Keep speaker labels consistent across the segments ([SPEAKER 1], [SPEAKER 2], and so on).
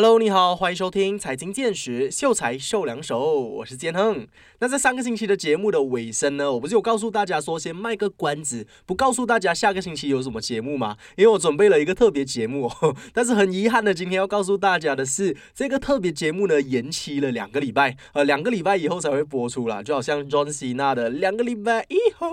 [SPEAKER 1] Hello，你好，欢迎收听财经见识，秀才秀两手，我是建亨。那在上个星期的节目的尾声呢，我不是有告诉大家说先卖个关子，不告诉大家下个星期有什么节目吗？因为我准备了一个特别节目，哦 但是很遗憾的，今天要告诉大家的是，这个特别节目呢延期了两个礼拜，呃，两个礼拜以后才会播出啦，就好像 John Cena 的两个礼拜以后，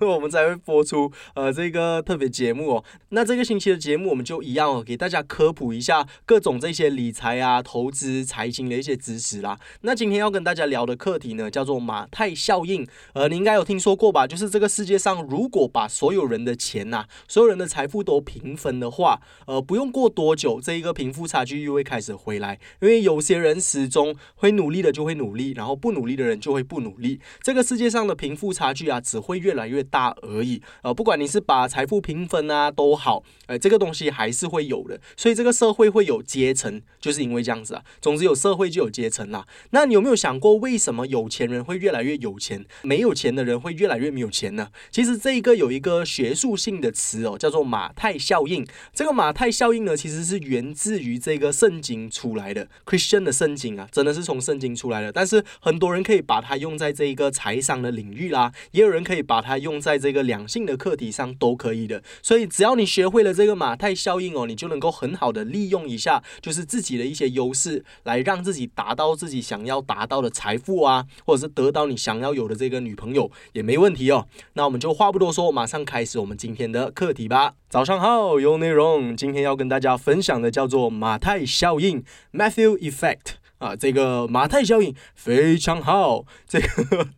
[SPEAKER 1] 我们才会播出呃这个特别节目哦。那这个星期的节目我们就一样哦，给大家科普一下各种。这一些理财啊、投资、财经的一些知识啦。那今天要跟大家聊的课题呢，叫做马太效应。呃，你应该有听说过吧？就是这个世界上，如果把所有人的钱呐、所有人的财富都平分的话，呃，不用过多久，这一个贫富差距又会开始回来。因为有些人始终会努力的就会努力，然后不努力的人就会不努力。这个世界上的贫富差距啊，只会越来越大而已。呃，不管你是把财富平分啊都好，呃，这个东西还是会有的。所以这个社会会有阶。阶层就是因为这样子啊，总之有社会就有阶层啦。那你有没有想过，为什么有钱人会越来越有钱，没有钱的人会越来越没有钱呢？其实这一个有一个学术性的词哦，叫做马太效应。这个马太效应呢，其实是源自于这个圣经出来的，Christian 的圣经啊，真的是从圣经出来的。但是很多人可以把它用在这一个财商的领域啦，也有人可以把它用在这个两性的课题上，都可以的。所以只要你学会了这个马太效应哦，你就能够很好的利用一下。就是自己的一些优势，来让自己达到自己想要达到的财富啊，或者是得到你想要有的这个女朋友也没问题哦。那我们就话不多说，马上开始我们今天的课题吧。早上好，有内容。今天要跟大家分享的叫做马太效应 （Matthew Effect） 啊，这个马太效应非常好，这个。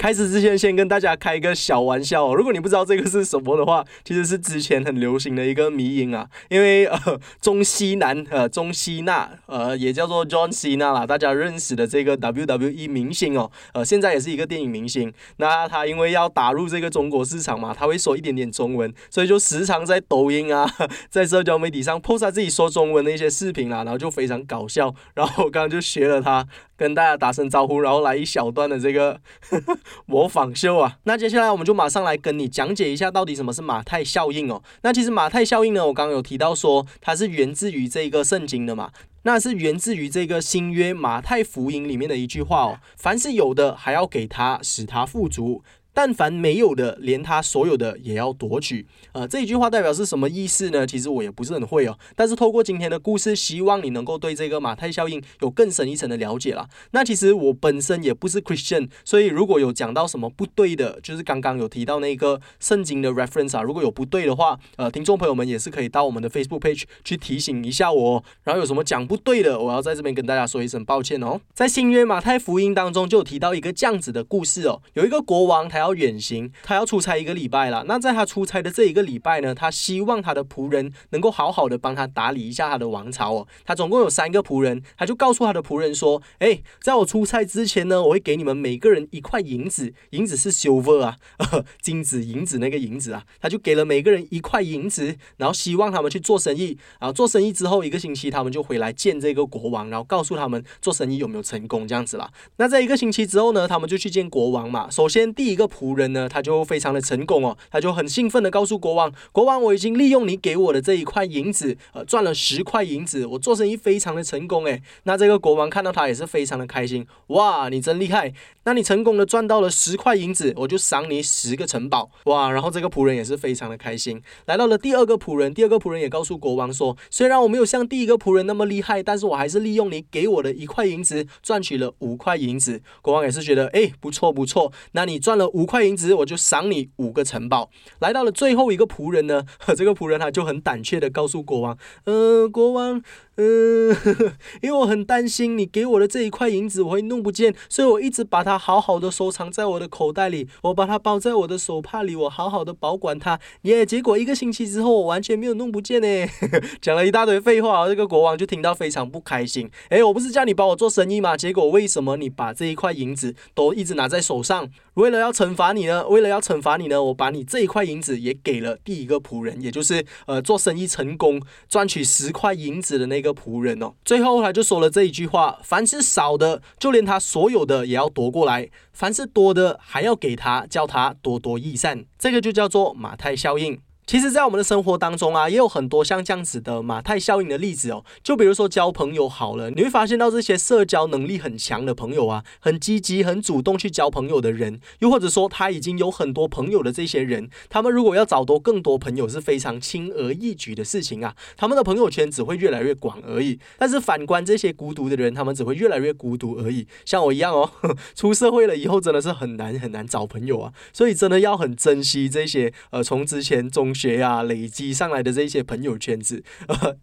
[SPEAKER 1] 开始之前，先跟大家开一个小玩笑哦。如果你不知道这个是什么的话，其实是之前很流行的一个迷音啊。因为呃，中西南呃，中西纳呃，也叫做 John Cena 啦，大家认识的这个 WWE 明星哦，呃，现在也是一个电影明星。那他因为要打入这个中国市场嘛，他会说一点点中文，所以就时常在抖音啊，在社交媒体上 post 自己说中文的一些视频啦，然后就非常搞笑。然后我刚刚就学了他。跟大家打声招呼，然后来一小段的这个 模仿秀啊。那接下来我们就马上来跟你讲解一下，到底什么是马太效应哦。那其实马太效应呢，我刚刚有提到说它是源自于这个圣经的嘛，那是源自于这个新约马太福音里面的一句话哦：凡是有的，还要给他，使他富足。但凡没有的，连他所有的也要夺取。呃，这一句话代表是什么意思呢？其实我也不是很会哦。但是透过今天的故事，希望你能够对这个马太效应有更深一层的了解啦。那其实我本身也不是 Christian，所以如果有讲到什么不对的，就是刚刚有提到那个圣经的 reference 啊，如果有不对的话，呃，听众朋友们也是可以到我们的 Facebook page 去提醒一下我。然后有什么讲不对的，我要在这边跟大家说一声抱歉哦。在新约马太福音当中就有提到一个这样子的故事哦，有一个国王他。要远行，他要出差一个礼拜了。那在他出差的这一个礼拜呢，他希望他的仆人能够好好的帮他打理一下他的王朝哦。他总共有三个仆人，他就告诉他的仆人说：“哎，在我出差之前呢，我会给你们每个人一块银子，银子是 silver 啊，金子银子那个银子啊。”他就给了每个人一块银子，然后希望他们去做生意。然后做生意之后一个星期，他们就回来见这个国王，然后告诉他们做生意有没有成功这样子啦。那在一个星期之后呢，他们就去见国王嘛。首先第一个。仆人呢，他就非常的成功哦，他就很兴奋的告诉国王：“国王，我已经利用你给我的这一块银子，呃，赚了十块银子，我做生意非常的成功。”诶，那这个国王看到他也是非常的开心，哇，你真厉害！那你成功的赚到了十块银子，我就赏你十个城堡，哇！然后这个仆人也是非常的开心。来到了第二个仆人，第二个仆人也告诉国王说：“虽然我没有像第一个仆人那么厉害，但是我还是利用你给我的一块银子，赚取了五块银子。”国王也是觉得，哎，不错不错，那你赚了五。五块银子，我就赏你五个城堡。来到了最后一个仆人呢，这个仆人他就很胆怯的告诉国王：“嗯，国王。”嗯，因为我很担心你给我的这一块银子我会弄不见，所以我一直把它好好的收藏在我的口袋里，我把它包在我的手帕里，我好好的保管它。耶，结果一个星期之后，我完全没有弄不见呢。讲了一大堆废话，这个国王就听到非常不开心。哎，我不是叫你帮我做生意吗？结果为什么你把这一块银子都一直拿在手上？为了要惩罚你呢，为了要惩罚你呢，我把你这一块银子也给了第一个仆人，也就是呃做生意成功赚取十块银子的那个。仆人哦，最后他就说了这一句话：凡是少的，就连他所有的也要夺过来；凡是多的，还要给他，叫他多多益善。这个就叫做马太效应。其实，在我们的生活当中啊，也有很多像这样子的马太效应的例子哦。就比如说交朋友好了，你会发现到这些社交能力很强的朋友啊，很积极、很主动去交朋友的人，又或者说他已经有很多朋友的这些人，他们如果要找多更多朋友是非常轻而易举的事情啊。他们的朋友圈只会越来越广而已。但是反观这些孤独的人，他们只会越来越孤独而已。像我一样哦，出社会了以后真的是很难很难找朋友啊。所以真的要很珍惜这些呃，从之前中学呀累积上来的这些朋友圈子，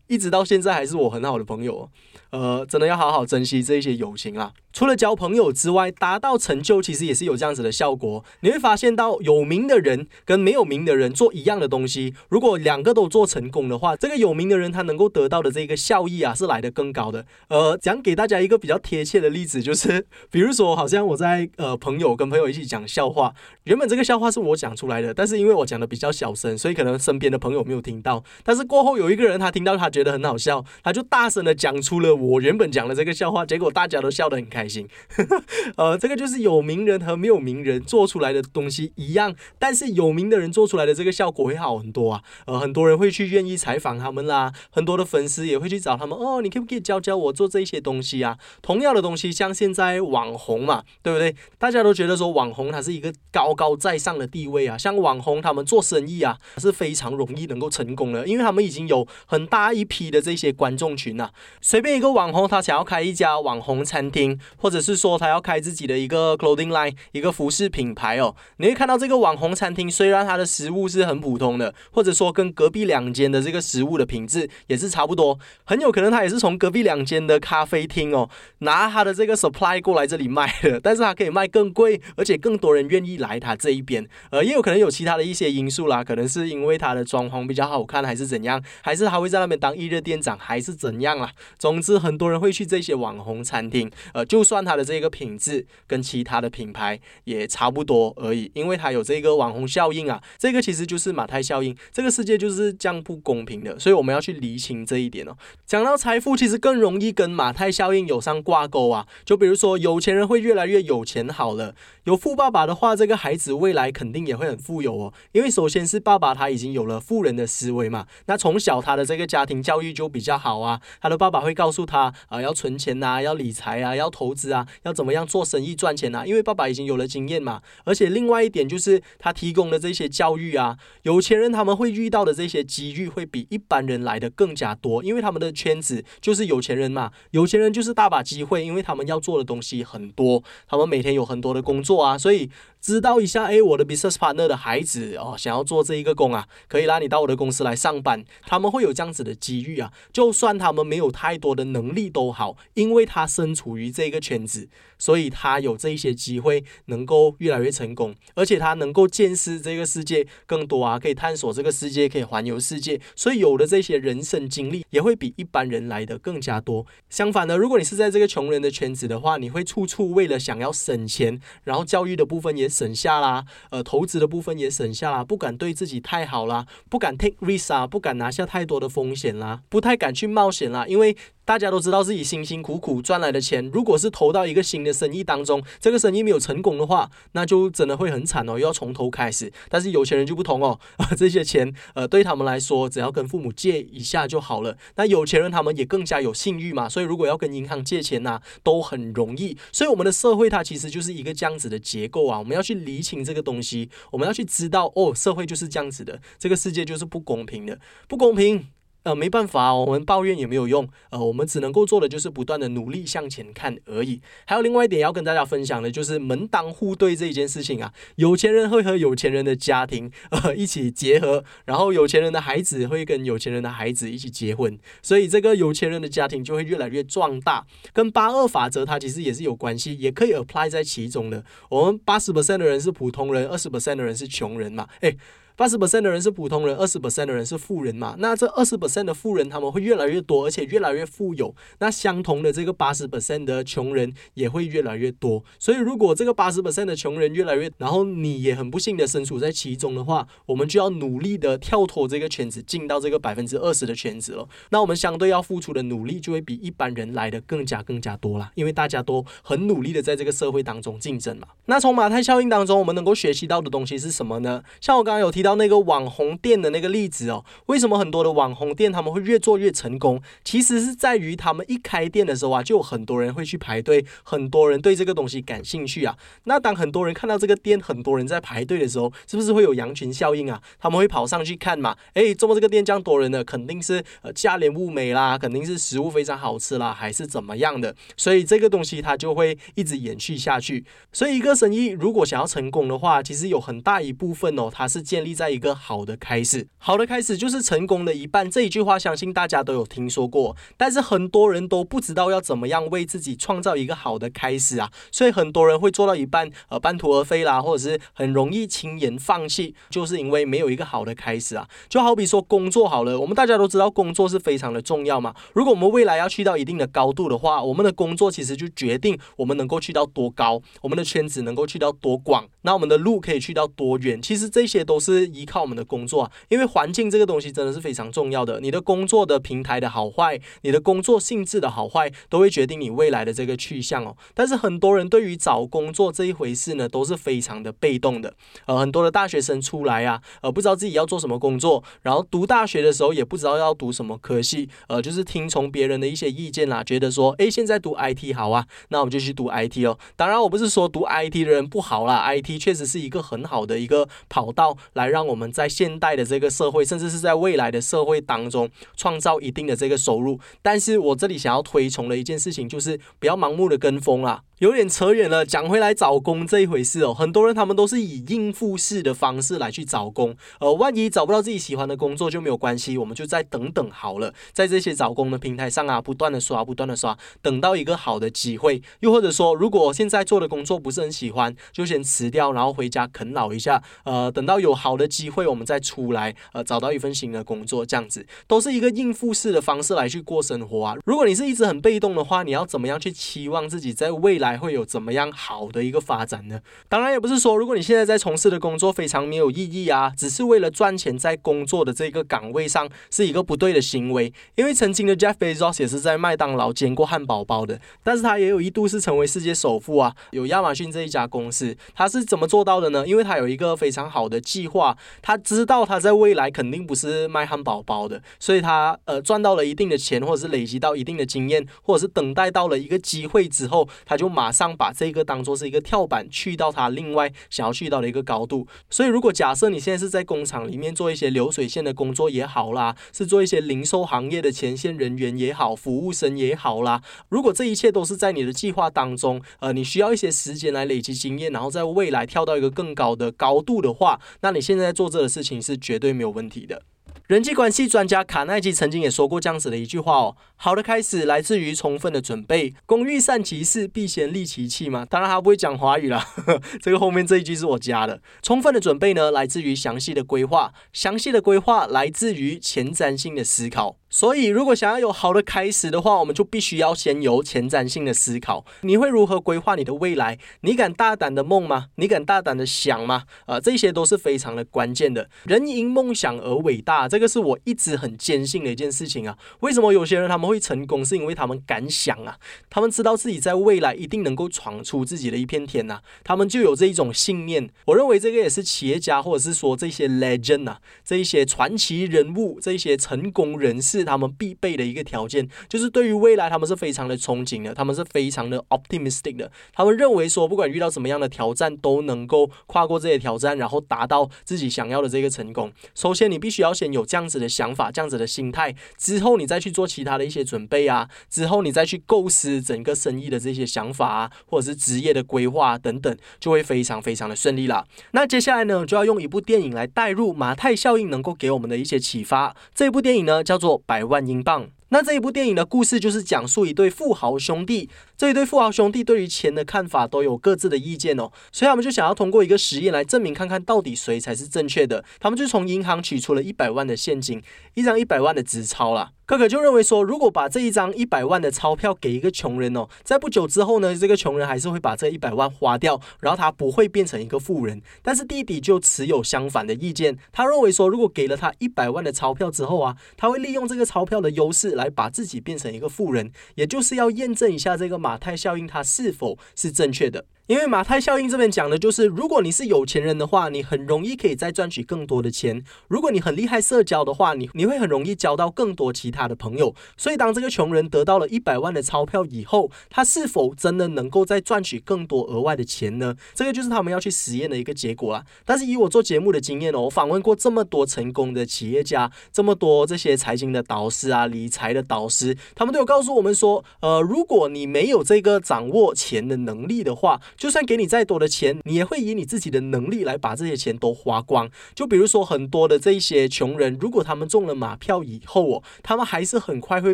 [SPEAKER 1] 一直到现在还是我很好的朋友，呃，真的要好好珍惜这一些友情啊。除了交朋友之外，达到成就其实也是有这样子的效果。你会发现到有名的人跟没有名的人做一样的东西，如果两个都做成功的话，这个有名的人他能够得到的这个效益啊是来的更高的。呃，讲给大家一个比较贴切的例子，就是比如说，好像我在呃朋友跟朋友一起讲笑话，原本这个笑话是我讲出来的，但是因为我讲的比较小声，所以可能身边的朋友没有听到。但是过后有一个人他听到，他觉得很好笑，他就大声的讲出了我原本讲的这个笑话，结果大家都笑得很开心。行，呃，这个就是有名人和没有名人做出来的东西一样，但是有名的人做出来的这个效果会好很多啊。呃，很多人会去愿意采访他们啦，很多的粉丝也会去找他们。哦，你可不可以教教我做这些东西啊？同样的东西，像现在网红嘛，对不对？大家都觉得说网红他是一个高高在上的地位啊。像网红他们做生意啊是非常容易能够成功的，因为他们已经有很大一批的这些观众群啊。随便一个网红他想要开一家网红餐厅。或者是说他要开自己的一个 clothing line，一个服饰品牌哦，你会看到这个网红餐厅，虽然它的食物是很普通的，或者说跟隔壁两间的这个食物的品质也是差不多，很有可能他也是从隔壁两间的咖啡厅哦拿他的这个 supply 过来这里卖的，但是他可以卖更贵，而且更多人愿意来他这一边，呃，也有可能有其他的一些因素啦，可能是因为他的装潢比较好看，还是怎样，还是他会在那边当一日店长，还是怎样啦？总之，很多人会去这些网红餐厅，呃，就算。它的这个品质跟其他的品牌也差不多而已，因为它有这个网红效应啊，这个其实就是马太效应，这个世界就是这样不公平的，所以我们要去厘清这一点哦。讲到财富，其实更容易跟马太效应有上挂钩啊，就比如说有钱人会越来越有钱好了，有富爸爸的话，这个孩子未来肯定也会很富有哦，因为首先是爸爸他已经有了富人的思维嘛，那从小他的这个家庭教育就比较好啊，他的爸爸会告诉他啊，要存钱呐，要理财啊，要投资。啊，要怎么样做生意赚钱啊？因为爸爸已经有了经验嘛，而且另外一点就是他提供的这些教育啊，有钱人他们会遇到的这些机遇会比一般人来的更加多，因为他们的圈子就是有钱人嘛，有钱人就是大把机会，因为他们要做的东西很多，他们每天有很多的工作啊，所以。知道一下，哎，我的 business partner 的孩子哦，想要做这一个工啊，可以拉你到我的公司来上班。他们会有这样子的机遇啊，就算他们没有太多的能力都好，因为他身处于这个圈子，所以他有这一些机会能够越来越成功，而且他能够见识这个世界更多啊，可以探索这个世界，可以环游世界，所以有的这些人生经历也会比一般人来的更加多。相反的，如果你是在这个穷人的圈子的话，你会处处为了想要省钱，然后教育的部分也。省下啦，呃，投资的部分也省下啦，不敢对自己太好啦，不敢 take risk 啊，不敢拿下太多的风险啦，不太敢去冒险啦，因为。大家都知道自己辛辛苦苦赚来的钱，如果是投到一个新的生意当中，这个生意没有成功的话，那就真的会很惨哦，又要从头开始。但是有钱人就不同哦，啊，这些钱，呃，对他们来说，只要跟父母借一下就好了。那有钱人他们也更加有信誉嘛，所以如果要跟银行借钱呐，都很容易。所以我们的社会它其实就是一个这样子的结构啊，我们要去理清这个东西，我们要去知道哦，社会就是这样子的，这个世界就是不公平的，不公平。呃，没办法，我们抱怨也没有用，呃，我们只能够做的就是不断的努力向前看而已。还有另外一点要跟大家分享的，就是门当户对这一件事情啊，有钱人会和有钱人的家庭呃一起结合，然后有钱人的孩子会跟有钱人的孩子一起结婚，所以这个有钱人的家庭就会越来越壮大，跟八二法则它其实也是有关系，也可以 apply 在其中的。我们八十 percent 的人是普通人，二十 percent 的人是穷人嘛，诶。八十 percent 的人是普通人，二十 percent 的人是富人嘛？那这二十 percent 的富人他们会越来越多，而且越来越富有。那相同的这个八十 percent 的穷人也会越来越多。所以如果这个八十 percent 的穷人越来越，然后你也很不幸的身处在其中的话，我们就要努力的跳脱这个圈子，进到这个百分之二十的圈子了。那我们相对要付出的努力就会比一般人来的更加更加多了，因为大家都很努力的在这个社会当中竞争嘛。那从马太效应当中，我们能够学习到的东西是什么呢？像我刚刚有提到。到那个网红店的那个例子哦，为什么很多的网红店他们会越做越成功？其实是在于他们一开店的时候啊，就有很多人会去排队，很多人对这个东西感兴趣啊。那当很多人看到这个店，很多人在排队的时候，是不是会有羊群效应啊？他们会跑上去看嘛？哎，怎么这个店这样多人呢？肯定是呃价廉物美啦，肯定是食物非常好吃啦，还是怎么样的？所以这个东西它就会一直延续下去。所以一个生意如果想要成功的话，其实有很大一部分哦，它是建立在一个好的开始。好的开始就是成功的一半。这一句话相信大家都有听说过，但是很多人都不知道要怎么样为自己创造一个好的开始啊。所以很多人会做到一半，呃，半途而废啦，或者是很容易轻言放弃，就是因为没有一个好的开始啊。就好比说工作好了，我们大家都知道工作是非常的重要嘛。如果我们未来要去到一定的高度的话，我们的工作其实就决定我们能够去到多高，我们的圈子能够去到多广，那我们的路可以去到多远。其实这些都是依靠我们的工作啊，因为环境这个东西真的是非常重要的。你的工作的平台的好坏，你的工作性质的好坏，都会决定你未来的这个去向哦。但是很多人对于找工作这一回事呢，都是非常的被动的。呃，很多的大学生出来啊，呃，不知道自己要做什么工作，然后读大学的时候也不知道要读什么科系，呃，就是听从别人的一些意见啦，觉得说，诶，现在读 IT 好啊，那我们就去读 IT 哦。当然，我不是说读 IT 的人不好啦，IT 确实是一个很好的一个跑道，来让让我们在现代的这个社会，甚至是在未来的社会当中创造一定的这个收入。但是我这里想要推崇的一件事情，就是不要盲目的跟风啦。有点扯远了，讲回来找工这一回事哦，很多人他们都是以应付式的方式来去找工，呃，万一找不到自己喜欢的工作就没有关系，我们就再等等好了，在这些找工的平台上啊，不断的刷，不断的刷，等到一个好的机会，又或者说，如果现在做的工作不是很喜欢，就先辞掉，然后回家啃老一下，呃，等到有好的机会，我们再出来，呃，找到一份新的工作，这样子都是一个应付式的方式来去过生活啊。如果你是一直很被动的话，你要怎么样去期望自己在未来？还会有怎么样好的一个发展呢？当然也不是说，如果你现在在从事的工作非常没有意义啊，只是为了赚钱在工作的这个岗位上是一个不对的行为。因为曾经的 Jeff Bezos 也是在麦当劳煎过汉堡包的，但是他也有一度是成为世界首富啊。有亚马逊这一家公司，他是怎么做到的呢？因为他有一个非常好的计划，他知道他在未来肯定不是卖汉堡包的，所以他呃赚到了一定的钱，或者是累积到一定的经验，或者是等待到了一个机会之后，他就。马上把这个当做是一个跳板，去到他另外想要去到的一个高度。所以，如果假设你现在是在工厂里面做一些流水线的工作也好啦，是做一些零售行业的前线人员也好，服务生也好啦，如果这一切都是在你的计划当中，呃，你需要一些时间来累积经验，然后在未来跳到一个更高的高度的话，那你现在做这个事情是绝对没有问题的。人际关系专家卡耐基曾经也说过这样子的一句话哦：好的开始来自于充分的准备。工欲善其事，必先利其器嘛。当然他不会讲华语啦，这个后面这一句是我加的。充分的准备呢，来自于详细的规划。详细的规划来自于前瞻性的思考。所以，如果想要有好的开始的话，我们就必须要先有前瞻性的思考。你会如何规划你的未来？你敢大胆的梦吗？你敢大胆的想吗？啊，这些都是非常的关键的。人因梦想而伟大，这个是我一直很坚信的一件事情啊。为什么有些人他们会成功？是因为他们敢想啊，他们知道自己在未来一定能够闯出自己的一片天呐，他们就有这一种信念。我认为这个也是企业家，或者是说这些 legend 啊，这一些传奇人物，这一些成功人士。是他们必备的一个条件，就是对于未来他们是非常的憧憬的，他们是非常的 optimistic 的，他们认为说不管遇到什么样的挑战都能够跨过这些挑战，然后达到自己想要的这个成功。首先，你必须要先有这样子的想法，这样子的心态，之后你再去做其他的一些准备啊，之后你再去构思整个生意的这些想法啊，或者是职业的规划等等，就会非常非常的顺利了。那接下来呢，就要用一部电影来带入马太效应能够给我们的一些启发。这部电影呢，叫做。百万英镑。那这一部电影的故事就是讲述一对富豪兄弟，这一对富豪兄弟对于钱的看法都有各自的意见哦，所以他们就想要通过一个实验来证明看看到底谁才是正确的。他们就从银行取出了一百万的现金，一张一百万的纸钞啦。可可就认为说，如果把这一张一百万的钞票给一个穷人哦，在不久之后呢，这个穷人还是会把这一百万花掉，然后他不会变成一个富人。但是弟弟就持有相反的意见，他认为说，如果给了他一百万的钞票之后啊，他会利用这个钞票的优势。来把自己变成一个富人，也就是要验证一下这个马太效应它是否是正确的。因为马太效应这边讲的就是，如果你是有钱人的话，你很容易可以再赚取更多的钱；如果你很厉害社交的话，你你会很容易交到更多其他的朋友。所以，当这个穷人得到了一百万的钞票以后，他是否真的能够再赚取更多额外的钱呢？这个就是他们要去实验的一个结果啦。但是以我做节目的经验哦，我访问过这么多成功的企业家，这么多这些财经的导师啊、理财的导师，他们都有告诉我们说，呃，如果你没有这个掌握钱的能力的话，就算给你再多的钱，你也会以你自己的能力来把这些钱都花光。就比如说很多的这一些穷人，如果他们中了马票以后哦，他们还是很快会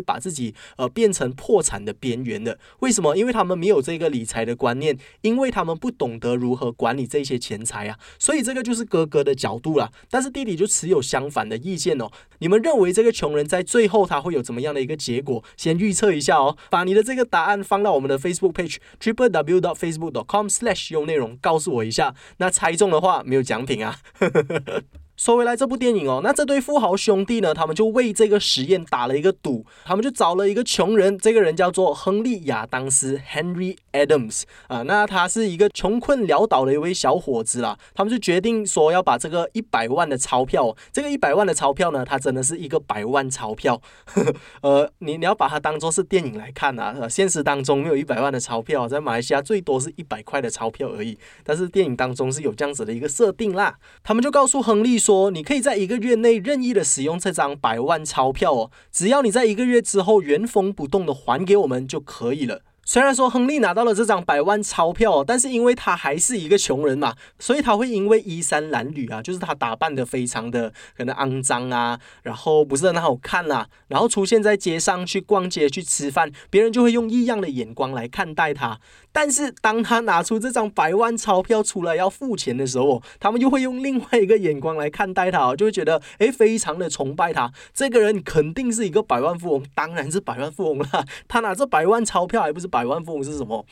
[SPEAKER 1] 把自己呃变成破产的边缘的。为什么？因为他们没有这个理财的观念，因为他们不懂得如何管理这些钱财啊。所以这个就是哥哥的角度啦。但是弟弟就持有相反的意见哦。你们认为这个穷人在最后他会有怎么样的一个结果？先预测一下哦，把你的这个答案放到我们的 Facebook page triple w dot facebook dot com com/slash 用内容告诉我一下。那猜中的话没有奖品啊。呵呵呵说回来，这部电影哦，那这对富豪兄弟呢，他们就为这个实验打了一个赌，他们就找了一个穷人，这个人叫做亨利亚当斯 （Henry Adams） 啊，那他是一个穷困潦倒的一位小伙子啦。他们就决定说要把这个一百万的钞票，这个一百万的钞票呢，它真的是一个百万钞票。呵 呵呃，你你要把它当做是电影来看啊，现实当中没有一百万的钞票，在马来西亚最多是一百块的钞票而已。但是电影当中是有这样子的一个设定啦，他们就告诉亨利。说你可以在一个月内任意的使用这张百万钞票哦，只要你在一个月之后原封不动的还给我们就可以了。虽然说亨利拿到了这张百万钞票，但是因为他还是一个穷人嘛，所以他会因为衣衫褴褛啊，就是他打扮的非常的可能肮脏啊，然后不是很好看啦，然后出现在街上去逛街去吃饭，别人就会用异样的眼光来看待他。但是当他拿出这张百万钞票出来要付钱的时候，他们又会用另外一个眼光来看待他，就会觉得哎，非常的崇拜他，这个人肯定是一个百万富翁，当然是百万富翁了。他拿这百万钞票还不是百万富翁是什么？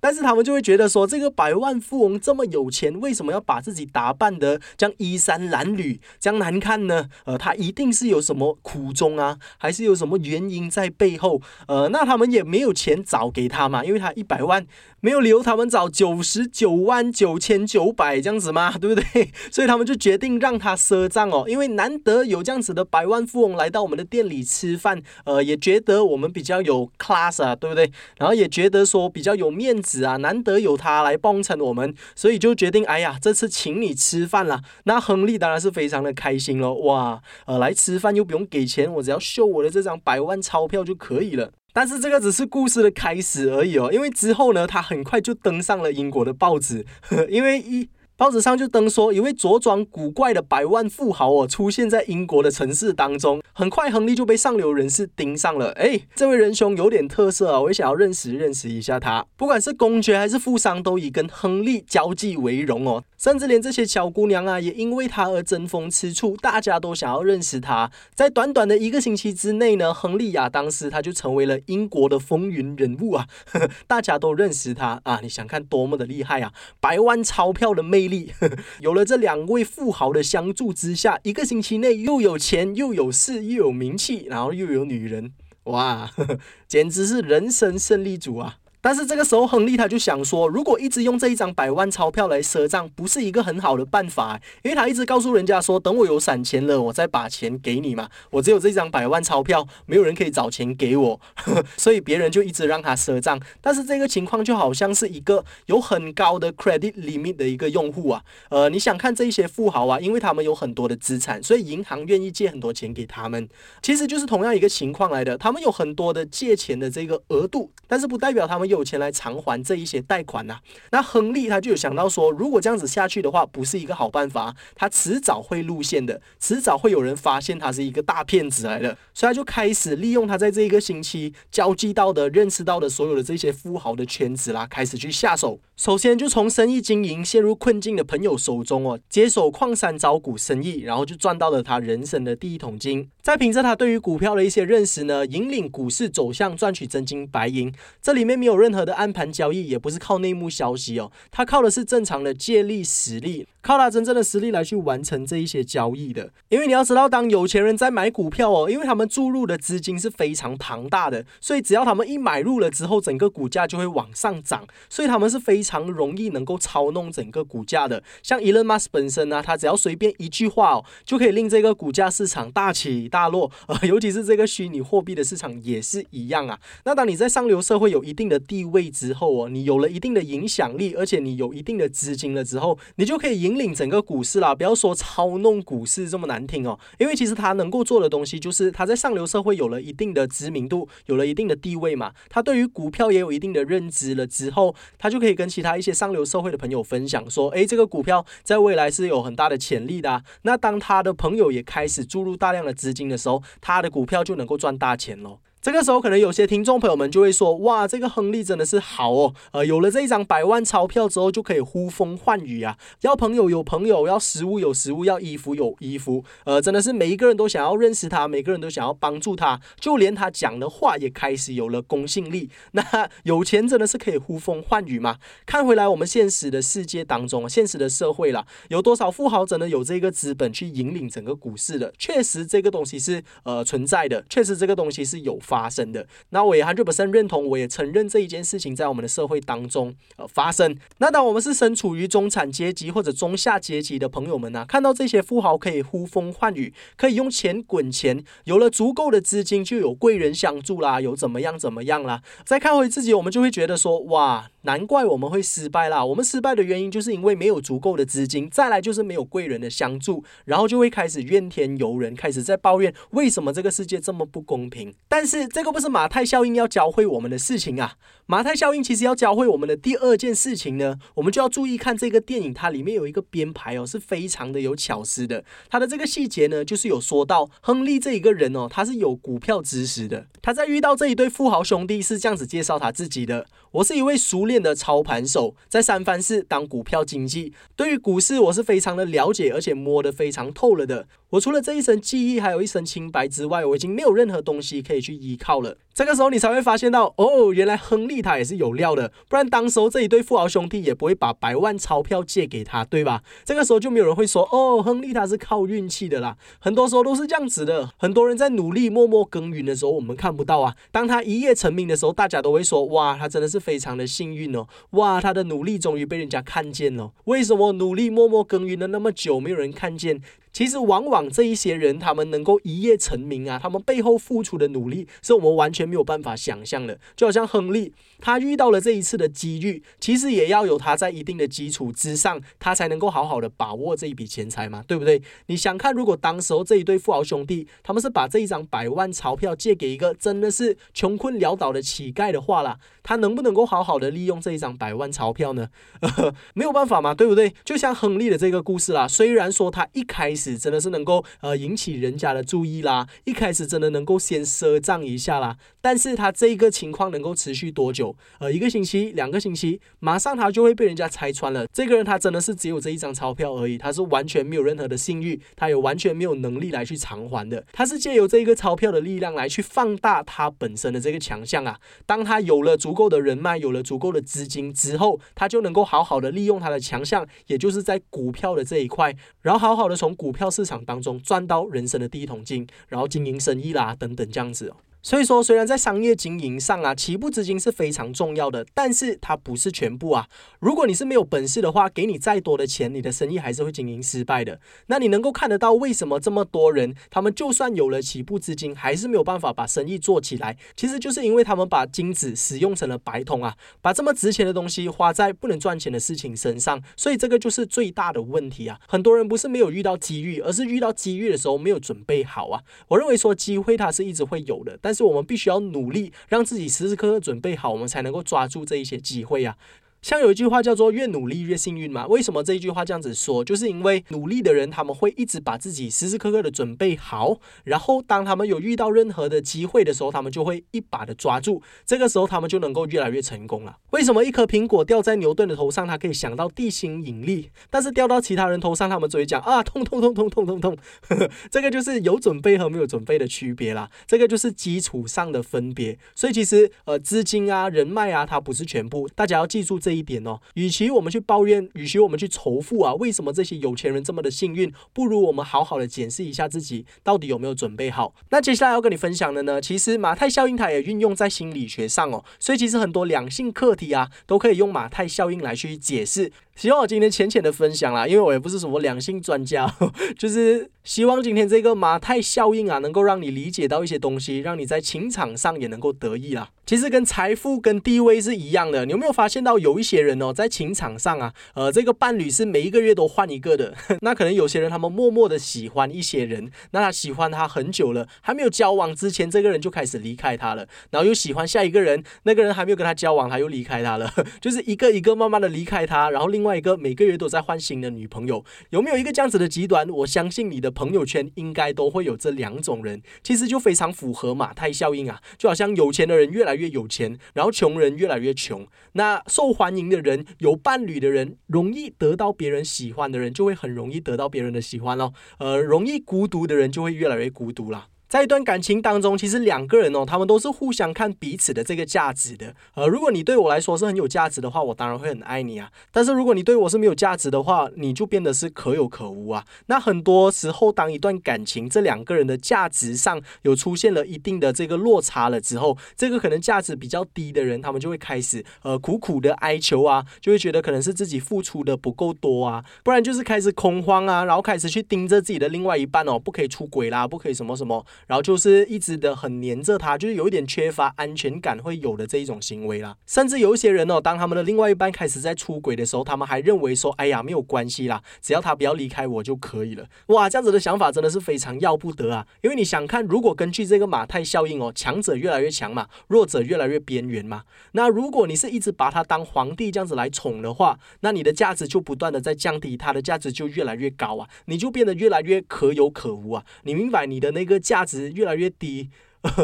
[SPEAKER 1] 但是他们就会觉得说，这个百万富翁这么有钱，为什么要把自己打扮的这样衣衫褴褛、这样难看呢？呃，他一定是有什么苦衷啊，还是有什么原因在背后？呃，那他们也没有钱找给他嘛，因为他一百万。没有理由他们找九十九万九千九百这样子吗？对不对？所以他们就决定让他赊账哦，因为难得有这样子的百万富翁来到我们的店里吃饭，呃，也觉得我们比较有 class 啊，对不对？然后也觉得说比较有面子啊，难得有他来帮衬我们，所以就决定，哎呀，这次请你吃饭了。那亨利当然是非常的开心了，哇，呃，来吃饭又不用给钱，我只要秀我的这张百万钞票就可以了。但是这个只是故事的开始而已哦，因为之后呢，他很快就登上了英国的报纸，因为一。报纸上就登说，一位着装古怪的百万富豪哦，出现在英国的城市当中。很快，亨利就被上流人士盯上了。哎，这位仁兄有点特色啊，我也想要认识认识一下他。不管是公爵还是富商，都以跟亨利交际为荣哦。甚至连这些小姑娘啊，也因为他而争风吃醋，大家都想要认识他。在短短的一个星期之内呢，亨利亚当时他就成为了英国的风云人物啊，大家都认识他啊。你想看多么的厉害啊？百万钞票的魅力，有了这两位富豪的相助之下，一个星期内又有钱又有势又有名气，然后又有女人，哇，简直是人生胜利组啊！但是这个时候，亨利他就想说，如果一直用这一张百万钞票来赊账，不是一个很好的办法，因为他一直告诉人家说，等我有散钱了，我再把钱给你嘛。我只有这张百万钞票，没有人可以找钱给我，所以别人就一直让他赊账。但是这个情况就好像是一个有很高的 credit limit 的一个用户啊。呃，你想看这些富豪啊，因为他们有很多的资产，所以银行愿意借很多钱给他们。其实就是同样一个情况来的，他们有很多的借钱的这个额度，但是不代表他们有。有钱来偿还这一些贷款呐？那亨利他就有想到说，如果这样子下去的话，不是一个好办法，他迟早会露馅的，迟早会有人发现他是一个大骗子来的，所以他就开始利用他在这一个星期交际到的、认识到的所有的这些富豪的圈子啦，开始去下手。首先就从生意经营陷入困境的朋友手中哦，接手矿山招股生意，然后就赚到了他人生的第一桶金。再凭着他对于股票的一些认识呢，引领股市走向赚取真金白银。这里面没有任何的暗盘交易，也不是靠内幕消息哦，他靠的是正常的借力实力，靠他真正的实力来去完成这一些交易的。因为你要知道，当有钱人在买股票哦，因为他们注入的资金是非常庞大的，所以只要他们一买入了之后，整个股价就会往上涨，所以他们是非常容易能够操弄整个股价的。像 Elon Musk 本身呢，他只要随便一句话哦，就可以令这个股价市场大起大落呃，尤其是这个虚拟货币的市场也是一样啊。那当你在上流社会有一定的地位之后哦，你有了一定的影响力，而且你有一定的资金了之后，你就可以引领整个股市啦。不要说操弄股市这么难听哦，因为其实他能够做的东西就是他在上流社会有了一定的知名度，有了一定的地位嘛，他对于股票也有一定的认知了之后，他就可以跟其他一些上流社会的朋友分享说，诶，这个股票在未来是有很大的潜力的。那当他的朋友也开始注入大量的资金的时候，他的股票就能够赚大钱喽。这个时候，可能有些听众朋友们就会说：“哇，这个亨利真的是好哦，呃，有了这一张百万钞票之后，就可以呼风唤雨啊！要朋友有朋友，要食物有食物，要衣服有衣服，呃，真的是每一个人都想要认识他，每个人都想要帮助他，就连他讲的话也开始有了公信力。那有钱真的是可以呼风唤雨吗？看回来，我们现实的世界当中，现实的社会啦，有多少富豪真的有这个资本去引领整个股市的？确实，这个东西是呃存在的，确实这个东西是有。发生的，那我也 hundred percent 认同，我也承认这一件事情在我们的社会当中呃发生。那当我们是身处于中产阶级或者中下阶级的朋友们呢，看到这些富豪可以呼风唤雨，可以用钱滚钱，有了足够的资金就有贵人相助啦，有怎么样怎么样啦。再看回自己，我们就会觉得说，哇，难怪我们会失败啦。我们失败的原因就是因为没有足够的资金，再来就是没有贵人的相助，然后就会开始怨天尤人，开始在抱怨为什么这个世界这么不公平。但是这个不是马太效应要教会我们的事情啊！马太效应其实要教会我们的第二件事情呢，我们就要注意看这个电影，它里面有一个编排哦，是非常的有巧思的。它的这个细节呢，就是有说到亨利这一个人哦，他是有股票知识的。他在遇到这一对富豪兄弟是这样子介绍他自己的：我是一位熟练的操盘手，在三藩市当股票经纪，对于股市我是非常的了解，而且摸得非常透了的。我除了这一身记忆，还有一身清白之外，我已经没有任何东西可以去依靠了。这个时候，你才会发现到，哦，原来亨利他也是有料的，不然当时候这一对富豪兄弟也不会把百万钞票借给他，对吧？这个时候就没有人会说，哦，亨利他是靠运气的啦。很多时候都是这样子的，很多人在努力默默耕耘的时候，我们看不到啊。当他一夜成名的时候，大家都会说，哇，他真的是非常的幸运哦，哇，他的努力终于被人家看见了。为什么努力默默耕耘了那么久，没有人看见？其实，往往这一些人，他们能够一夜成名啊，他们背后付出的努力，是我们完全没有办法想象的。就好像亨利，他遇到了这一次的机遇，其实也要有他在一定的基础之上，他才能够好好的把握这一笔钱财嘛，对不对？你想看，如果当时候这一对富豪兄弟，他们是把这一张百万钞票借给一个真的是穷困潦倒的乞丐的话啦，他能不能够好好的利用这一张百万钞票呢？没有办法嘛，对不对？就像亨利的这个故事啦，虽然说他一开始真的是能够呃引起人家的注意啦，一开始真的能够先赊账一下啦，但是他这个情况能够持续多久？呃，一个星期、两个星期，马上他就会被人家拆穿了。这个人他真的是只有这一张钞票而已，他是完全没有任何的信誉，他也完全没有能力来去偿还的。他是借由这一个钞票的力量来去放大他本身的这个强项啊。当他有了足够的人脉，有了足够的资金之后，他就能够好好的利用他的强项，也就是在股票的这一块，然后好好的从股股票市场当中赚到人生的第一桶金，然后经营生意啦，等等这样子。所以说，虽然在商业经营上啊，起步资金是非常重要的，但是它不是全部啊。如果你是没有本事的话，给你再多的钱，你的生意还是会经营失败的。那你能够看得到为什么这么多人，他们就算有了起步资金，还是没有办法把生意做起来？其实就是因为他们把金子使用成了白铜啊，把这么值钱的东西花在不能赚钱的事情身上，所以这个就是最大的问题啊。很多人不是没有遇到机遇，而是遇到机遇的时候没有准备好啊。我认为说机会它是一直会有的，但是我们必须要努力，让自己时时刻刻准备好，我们才能够抓住这一些机会啊。像有一句话叫做“越努力越幸运”嘛。为什么这一句话这样子说？就是因为努力的人他们会一直把自己时时刻刻的准备好，然后当他们有遇到任何的机会的时候，他们就会一把的抓住。这个时候他们就能够越来越成功了。为什么一颗苹果掉在牛顿的头上，他可以想到地心引力，但是掉到其他人头上，他们只会讲啊痛痛痛痛痛痛痛呵呵。这个就是有准备和没有准备的区别啦。这个就是基础上的分别。所以其实呃资金啊人脉啊它不是全部，大家要记住这一点哦。与其我们去抱怨，与其我们去仇富啊，为什么这些有钱人这么的幸运？不如我们好好的检视一下自己到底有没有准备好。那接下来要跟你分享的呢，其实马太效应它也运用在心理学上哦。所以其实很多两性课题啊，都可以用马太效应来去解释。希望我今天浅浅的分享啦，因为我也不是什么两性专家，就是希望今天这个马太效应啊，能够让你理解到一些东西，让你在情场上也能够得意啦。其实跟财富跟地位是一样的，你有没有发现到有一些人哦，在情场上啊，呃，这个伴侣是每一个月都换一个的。那可能有些人他们默默的喜欢一些人，那他喜欢他很久了，还没有交往之前，这个人就开始离开他了，然后又喜欢下一个人，那个人还没有跟他交往，他又离开他了，就是一个一个慢慢的离开他，然后另。另外一个每个月都在换新的女朋友，有没有一个这样子的极端？我相信你的朋友圈应该都会有这两种人，其实就非常符合马太效应啊，就好像有钱的人越来越有钱，然后穷人越来越穷。那受欢迎的人、有伴侣的人、容易得到别人喜欢的人，就会很容易得到别人的喜欢咯。呃，容易孤独的人就会越来越孤独啦。在一段感情当中，其实两个人哦，他们都是互相看彼此的这个价值的。呃，如果你对我来说是很有价值的话，我当然会很爱你啊。但是如果你对我是没有价值的话，你就变得是可有可无啊。那很多时候，当一段感情这两个人的价值上有出现了一定的这个落差了之后，这个可能价值比较低的人，他们就会开始呃苦苦的哀求啊，就会觉得可能是自己付出的不够多啊，不然就是开始恐慌啊，然后开始去盯着自己的另外一半哦，不可以出轨啦，不可以什么什么。然后就是一直的很黏着他，就是有一点缺乏安全感会有的这一种行为啦。甚至有一些人哦，当他们的另外一半开始在出轨的时候，他们还认为说，哎呀，没有关系啦，只要他不要离开我就可以了。哇，这样子的想法真的是非常要不得啊！因为你想看，如果根据这个马太效应哦，强者越来越强嘛，弱者越来越边缘嘛。那如果你是一直把他当皇帝这样子来宠的话，那你的价值就不断的在降低，他的价值就越来越高啊，你就变得越来越可有可无啊。你明白你的那个价值？越来越低，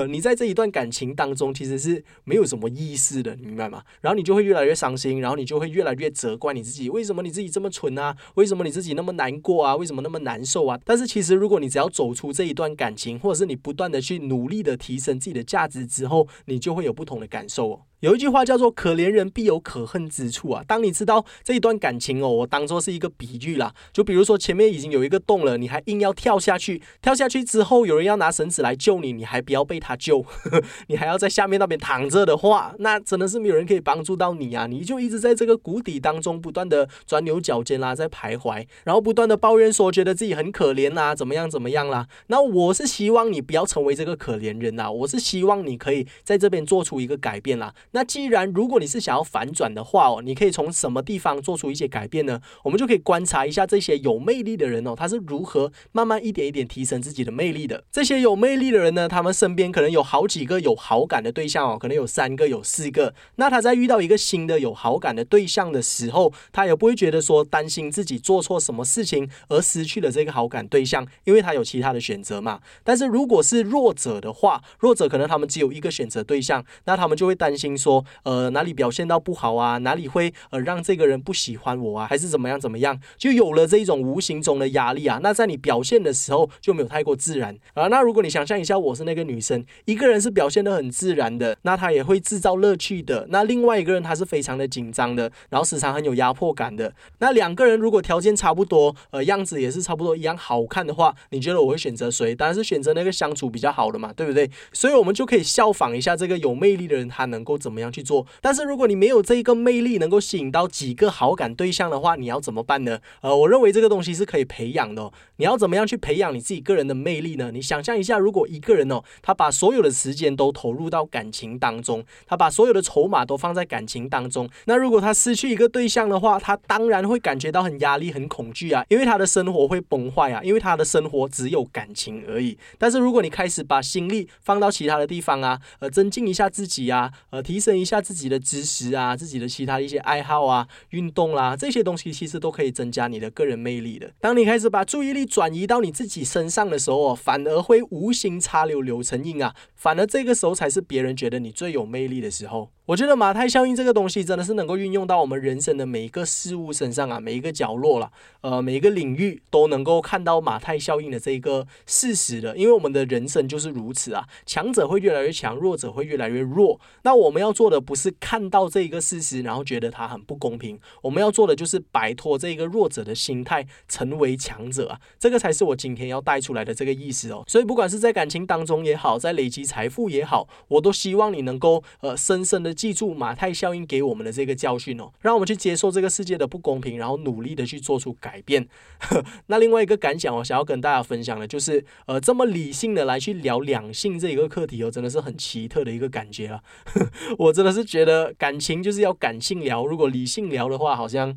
[SPEAKER 1] 你在这一段感情当中其实是没有什么意思的，你明白吗？然后你就会越来越伤心，然后你就会越来越责怪你自己，为什么你自己这么蠢啊？为什么你自己那么难过啊？为什么那么难受啊？但是其实如果你只要走出这一段感情，或者是你不断的去努力的提升自己的价值之后，你就会有不同的感受哦。有一句话叫做“可怜人必有可恨之处”啊。当你知道这一段感情哦，我当做是一个比喻啦。就比如说前面已经有一个洞了，你还硬要跳下去，跳下去之后有人要拿绳子来救你，你还不要被他救，你还要在下面那边躺着的话，那真的是没有人可以帮助到你啊！你就一直在这个谷底当中不断的钻牛角尖啦，在徘徊，然后不断的抱怨说觉得自己很可怜啦，怎么样怎么样啦。那我是希望你不要成为这个可怜人呐，我是希望你可以在这边做出一个改变啦。那既然如果你是想要反转的话哦，你可以从什么地方做出一些改变呢？我们就可以观察一下这些有魅力的人哦，他是如何慢慢一点一点提升自己的魅力的。这些有魅力的人呢，他们身边可能有好几个有好感的对象哦，可能有三个、有四个。那他在遇到一个新的有好感的对象的时候，他也不会觉得说担心自己做错什么事情而失去了这个好感对象，因为他有其他的选择嘛。但是如果是弱者的话，弱者可能他们只有一个选择对象，那他们就会担心说。呃，哪里表现到不好啊？哪里会呃让这个人不喜欢我啊？还是怎么样怎么样？就有了这一种无形中的压力啊。那在你表现的时候就没有太过自然啊。那如果你想象一下，我是那个女生，一个人是表现的很自然的，那她也会制造乐趣的。那另外一个人他是非常的紧张的，然后时常很有压迫感的。那两个人如果条件差不多，呃，样子也是差不多一样好看的话，你觉得我会选择谁？当然是选择那个相处比较好的嘛，对不对？所以我们就可以效仿一下这个有魅力的人，他能够怎怎么样去。做，但是如果你没有这一个魅力，能够吸引到几个好感对象的话，你要怎么办呢？呃，我认为这个东西是可以培养的。你要怎么样去培养你自己个人的魅力呢？你想象一下，如果一个人哦，他把所有的时间都投入到感情当中，他把所有的筹码都放在感情当中，那如果他失去一个对象的话，他当然会感觉到很压力、很恐惧啊，因为他的生活会崩坏啊，因为他的生活只有感情而已。但是如果你开始把心力放到其他的地方啊，呃，增进一下自己啊，呃，提提升一下自己的知识啊，自己的其他一些爱好啊，运动啦，这些东西其实都可以增加你的个人魅力的。当你开始把注意力转移到你自己身上的时候，反而会无心插柳柳成荫啊，反而这个时候才是别人觉得你最有魅力的时候。我觉得马太效应这个东西真的是能够运用到我们人生的每一个事物身上啊，每一个角落了，呃，每一个领域都能够看到马太效应的这一个事实的。因为我们的人生就是如此啊，强者会越来越强，弱者会越来越弱。那我们要要做的不是看到这一个事实，然后觉得它很不公平，我们要做的就是摆脱这一个弱者的心态，成为强者啊。这个才是我今天要带出来的这个意思哦。所以不管是在感情当中也好，在累积财富也好，我都希望你能够呃深深的。记住马太效应给我们的这个教训哦，让我们去接受这个世界的不公平，然后努力的去做出改变。那另外一个感想我想要跟大家分享的，就是呃，这么理性的来去聊两性这一个课题哦，真的是很奇特的一个感觉啊。我真的是觉得感情就是要感性聊，如果理性聊的话，好像。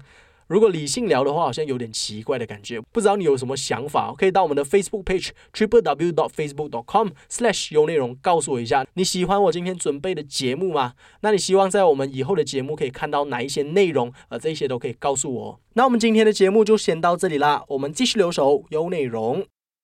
[SPEAKER 1] 如果理性聊的话，好像有点奇怪的感觉。不知道你有什么想法，可以到我们的 Facebook page triple w dot facebook dot com slash 有内容告诉我一下，你喜欢我今天准备的节目吗？那你希望在我们以后的节目可以看到哪一些内容？呃，这些都可以告诉我。那我们今天的节目就先到这里啦，我们继续留守有内容。